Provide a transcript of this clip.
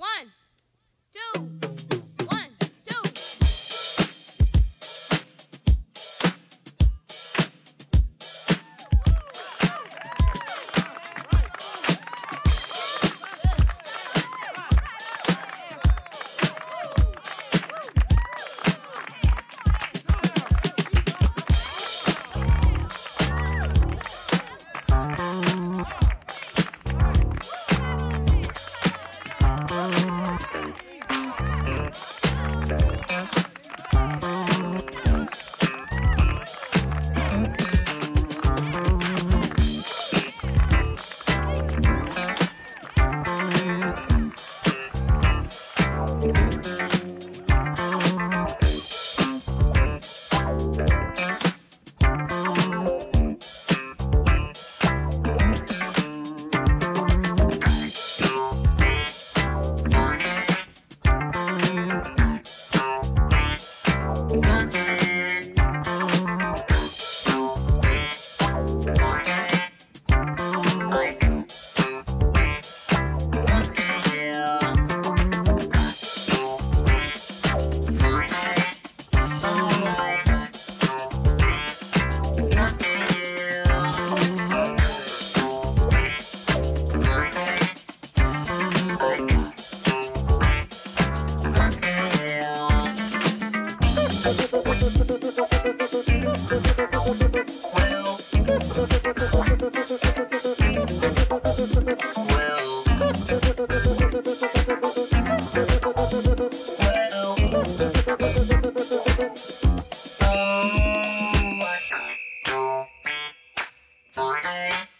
One, 早安。